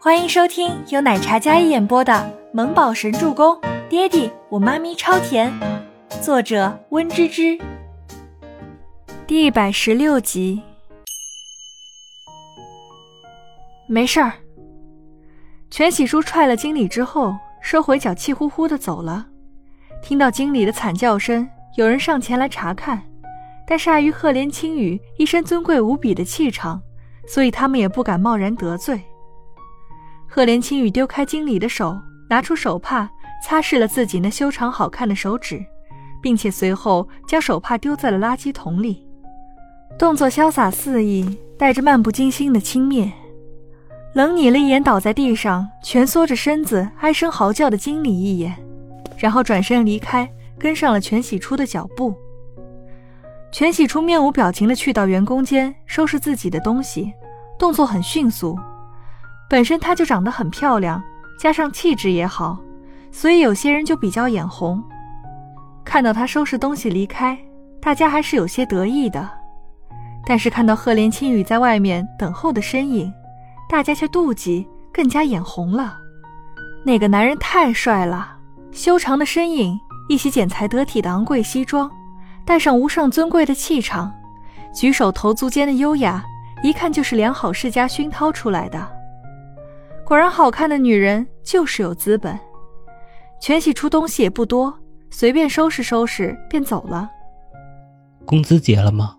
欢迎收听由奶茶一演播的《萌宝神助攻》，爹地我妈咪超甜，作者温芝芝。第一百十六集。没事儿。全喜叔踹了经理之后，收回脚，气呼呼的走了。听到经理的惨叫声，有人上前来查看，但是碍于赫连青羽一身尊贵无比的气场，所以他们也不敢贸然得罪。赫连青羽丢开经理的手，拿出手帕擦拭了自己那修长好看的手指，并且随后将手帕丢在了垃圾桶里，动作潇洒肆意，带着漫不经心的轻蔑。冷睨了一眼倒在地上蜷缩着身子哀声嚎叫的经理一眼，然后转身离开，跟上了全喜初的脚步。全喜初面无表情的去到员工间收拾自己的东西，动作很迅速。本身她就长得很漂亮，加上气质也好，所以有些人就比较眼红。看到她收拾东西离开，大家还是有些得意的。但是看到赫连青羽在外面等候的身影，大家却妒忌，更加眼红了。那个男人太帅了，修长的身影，一袭剪裁得体的昂贵西装，带上无上尊贵的气场，举手投足间的优雅，一看就是良好世家熏陶出来的。果然，好看的女人就是有资本。全喜出东西也不多，随便收拾收拾便走了。工资结了吗？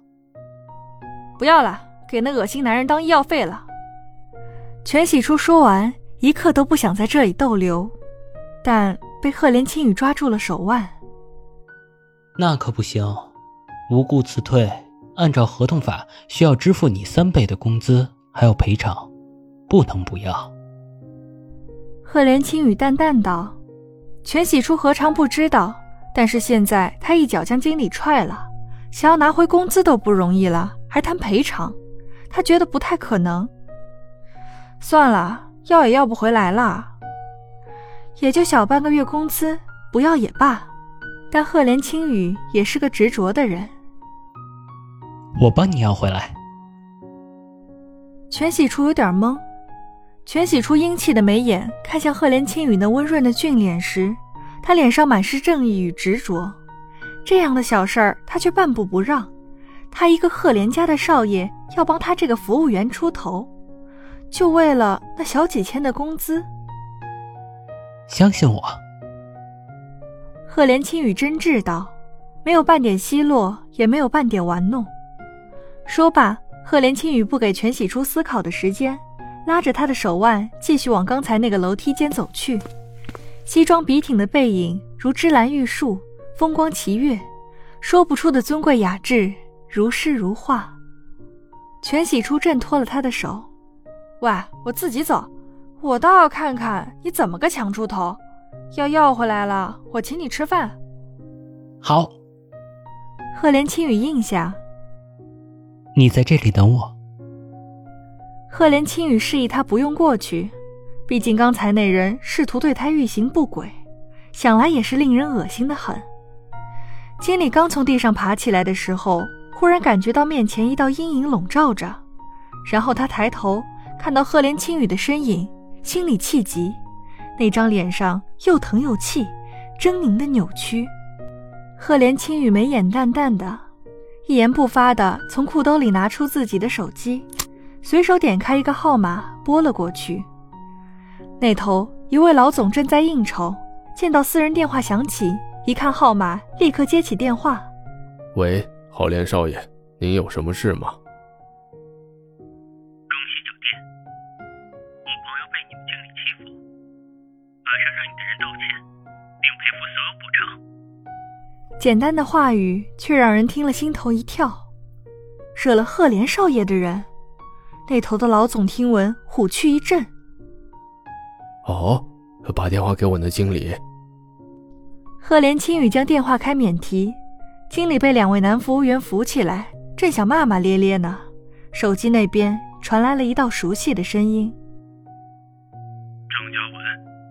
不要了，给那恶心男人当医药费了。全喜初说完，一刻都不想在这里逗留，但被赫连青羽抓住了手腕。那可不行，无故辞退，按照合同法需要支付你三倍的工资，还有赔偿，不能不要。赫连青羽淡淡道：“全喜初何尝不知道？但是现在他一脚将经理踹了，想要拿回工资都不容易了，还谈赔偿，他觉得不太可能。”算了，要也要不回来了，也就小半个月工资，不要也罢。但赫连青羽也是个执着的人，我帮你要回来。全喜初有点懵，全喜初英气的眉眼看向赫连青羽那温润的俊脸时，他脸上满是正义与执着。这样的小事儿，他却半步不让。他一个赫连家的少爷，要帮他这个服务员出头。就为了那小几千的工资，相信我。赫连青羽真挚道，没有半点奚落，也没有半点玩弄。说罢，赫连青羽不给全喜初思考的时间，拉着他的手腕，继续往刚才那个楼梯间走去。西装笔挺的背影如芝兰玉树，风光奇悦，说不出的尊贵雅致，如诗如画。全喜初挣脱了他的手。喂，我自己走，我倒要看看你怎么个强出头。要要回来了，我请你吃饭。好。赫连青雨应下。你在这里等我。赫连青羽示意他不用过去，毕竟刚才那人试图对他欲行不轨，想来也是令人恶心的很。经理刚从地上爬起来的时候，忽然感觉到面前一道阴影笼罩着，然后他抬头。看到赫连青羽的身影，心里气急，那张脸上又疼又气，狰狞的扭曲。赫连青羽眉眼淡淡的，一言不发的从裤兜里拿出自己的手机，随手点开一个号码拨了过去。那头一位老总正在应酬，见到私人电话响起，一看号码，立刻接起电话：“喂，郝莲少爷，您有什么事吗？”简单的话语，却让人听了心头一跳。惹了赫连少爷的人，那头的老总听闻，虎躯一震。哦，把电话给我的经理。赫连青雨将电话开免提，经理被两位男服务员扶起来，正想骂骂咧咧呢，手机那边传来了一道熟悉的声音：“张嘉文，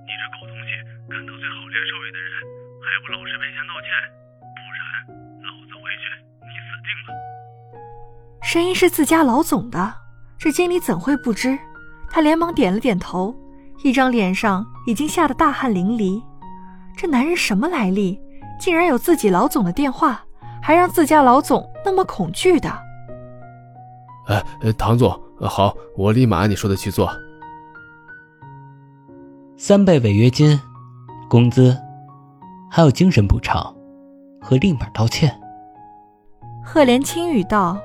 你这狗东西，敢得罪郝连少爷的人，还不老实赔钱道歉？”声音是自家老总的，这经理怎会不知？他连忙点了点头，一张脸上已经吓得大汗淋漓。这男人什么来历？竟然有自己老总的电话，还让自家老总那么恐惧的。哎，唐总，好，我立马按你说的去做。三倍违约金、工资，还有精神补偿，和立马道歉。赫连轻语道：“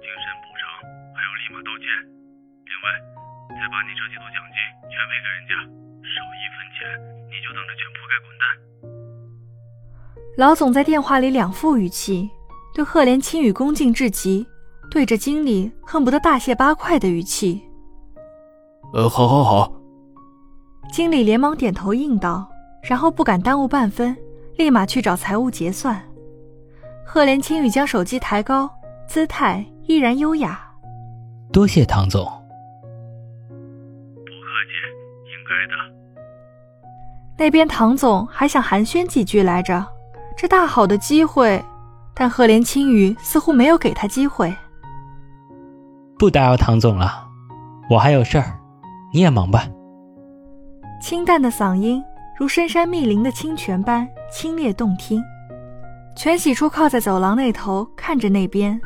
精神补偿，还有立马道歉。另外，再把你这几多奖金全赔给人家，少一分钱你就等着卷铺盖滚蛋。”老总在电话里两副语气。对赫连青雨恭敬至极，对着经理恨不得大卸八块的语气。呃，好，好，好。经理连忙点头应道，然后不敢耽误半分，立马去找财务结算。赫连青雨将手机抬高，姿态依然优雅。多谢唐总。不客气，应该的。那边唐总还想寒暄几句来着，这大好的机会。但赫连青羽似乎没有给他机会。不打扰唐总了，我还有事儿，你也忙吧。清淡的嗓音如深山密林的清泉般清冽动听。全喜初靠在走廊那头看着那边，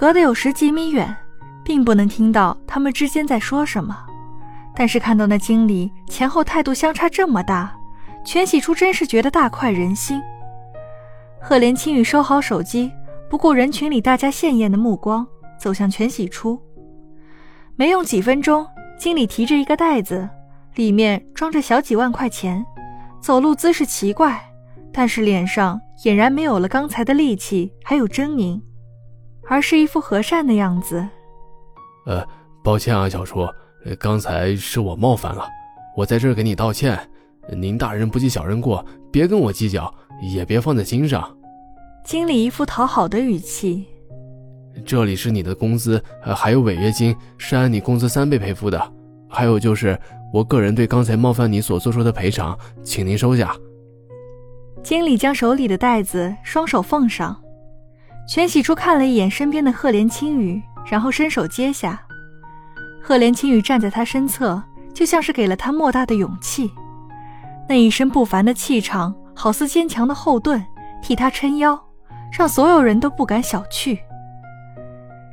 隔得有十几米远，并不能听到他们之间在说什么。但是看到那经理前后态度相差这么大，全喜初真是觉得大快人心。赫连青羽收好手机，不顾人群里大家羡艳的目光，走向全喜初。没用几分钟，经理提着一个袋子，里面装着小几万块钱，走路姿势奇怪，但是脸上俨然没有了刚才的戾气，还有狰狞，而是一副和善的样子。呃，抱歉啊，小叔，刚才是我冒犯了，我在这儿给你道歉。您大人不计小人过，别跟我计较。也别放在心上。经理一副讨好的语气。这里是你的工资，还有违约金是按你工资三倍赔付的。还有就是我个人对刚才冒犯你所做出的赔偿，请您收下。经理将手里的袋子双手奉上。全喜初看了一眼身边的赫连青羽，然后伸手接下。赫连青羽站在他身侧，就像是给了他莫大的勇气。那一身不凡的气场。好似坚强的后盾，替他撑腰，让所有人都不敢小觑。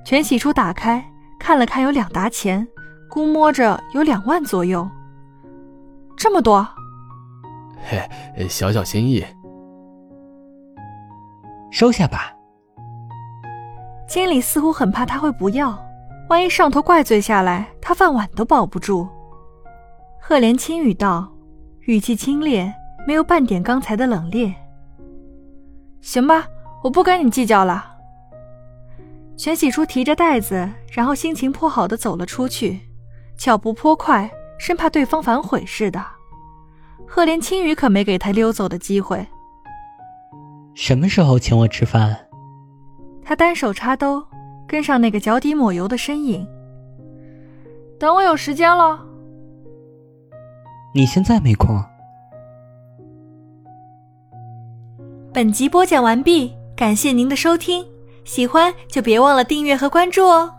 全喜初打开看了看，有两沓钱，估摸着有两万左右。这么多？嘿，小小心意，收下吧。经理似乎很怕他会不要，万一上头怪罪下来，他饭碗都保不住。赫连轻语道，语气清冽。没有半点刚才的冷冽。行吧，我不跟你计较了。全喜初提着袋子，然后心情颇好的走了出去，脚步颇快，生怕对方反悔似的。赫连青羽可没给他溜走的机会。什么时候请我吃饭？他单手插兜，跟上那个脚底抹油的身影。等我有时间了。你现在没空。本集播讲完毕，感谢您的收听，喜欢就别忘了订阅和关注哦。